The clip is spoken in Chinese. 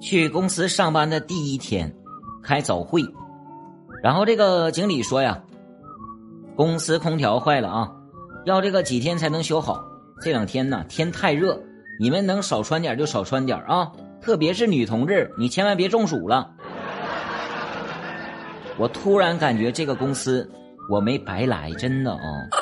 去公司上班的第一天开早会。然后这个经理说呀公司空调坏了啊要这个几天才能修好。这两天呢天太热你们能少穿点就少穿点啊特别是女同志你千万别中暑了。我突然感觉这个公司我没白来真的啊。